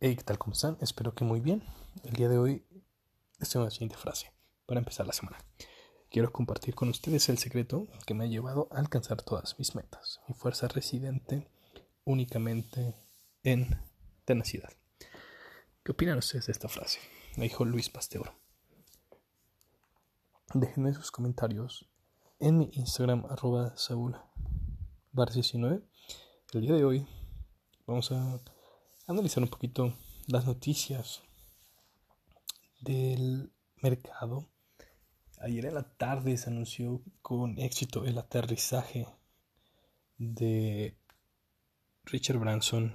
Hey, ¿qué tal? ¿Cómo están? Espero que muy bien. El día de hoy tengo la siguiente frase para empezar la semana. Quiero compartir con ustedes el secreto que me ha llevado a alcanzar todas mis metas. Mi fuerza residente únicamente en tenacidad. ¿Qué opinan ustedes de esta frase? Me dijo Luis Pasteur. Déjenme sus comentarios en mi Instagram arroba Saúl 19 El día de hoy vamos a analizar un poquito las noticias del mercado. Ayer en la tarde se anunció con éxito el aterrizaje de Richard Branson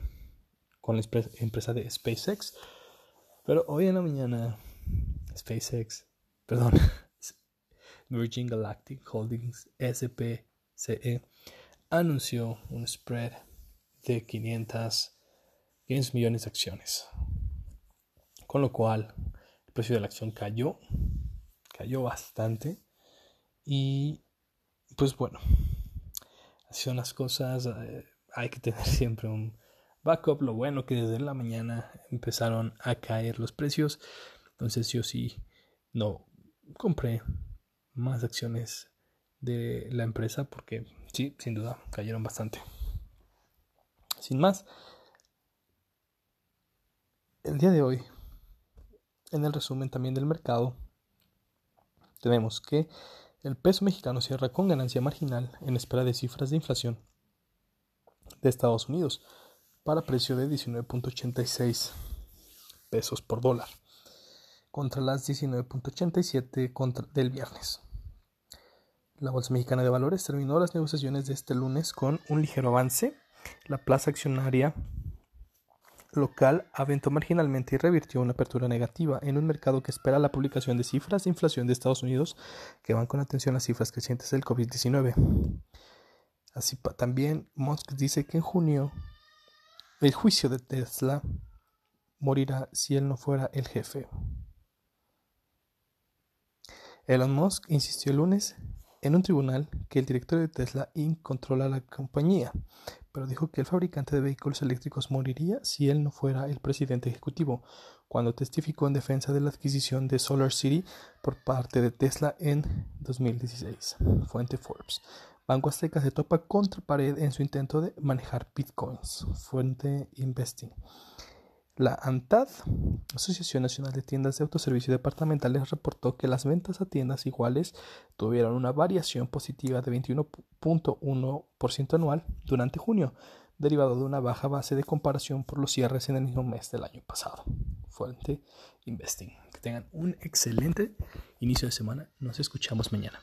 con la empresa de SpaceX. Pero hoy en la mañana SpaceX, perdón, Virgin Galactic Holdings SPCE anunció un spread de 500 15 millones de acciones. Con lo cual el precio de la acción cayó, cayó bastante. Y pues bueno, así son las cosas. Eh, hay que tener siempre un backup. Lo bueno que desde la mañana empezaron a caer los precios. Entonces yo sí no compré más acciones de la empresa porque sí, sin duda, cayeron bastante. Sin más, el día de hoy, en el resumen también del mercado, tenemos que el peso mexicano cierra con ganancia marginal en espera de cifras de inflación de Estados Unidos para precio de 19.86 pesos por dólar contra las 19.87 del viernes. La Bolsa Mexicana de Valores terminó las negociaciones de este lunes con un ligero avance. La plaza accionaria local aventó marginalmente y revirtió una apertura negativa en un mercado que espera la publicación de cifras de inflación de Estados Unidos que van con atención a las cifras crecientes del COVID-19. Así también Musk dice que en junio el juicio de Tesla morirá si él no fuera el jefe. Elon Musk insistió el lunes en un tribunal que el director de Tesla controla la compañía, pero dijo que el fabricante de vehículos eléctricos moriría si él no fuera el presidente ejecutivo, cuando testificó en defensa de la adquisición de Solar City por parte de Tesla en 2016. Fuente Forbes. Banco Azteca se topa contra pared en su intento de manejar bitcoins. Fuente Investing. La ANTAD, Asociación Nacional de Tiendas de Autoservicio Departamentales, reportó que las ventas a tiendas iguales tuvieron una variación positiva de 21.1% anual durante junio, derivado de una baja base de comparación por los cierres en el mismo mes del año pasado. Fuente Investing. Que tengan un excelente inicio de semana. Nos escuchamos mañana.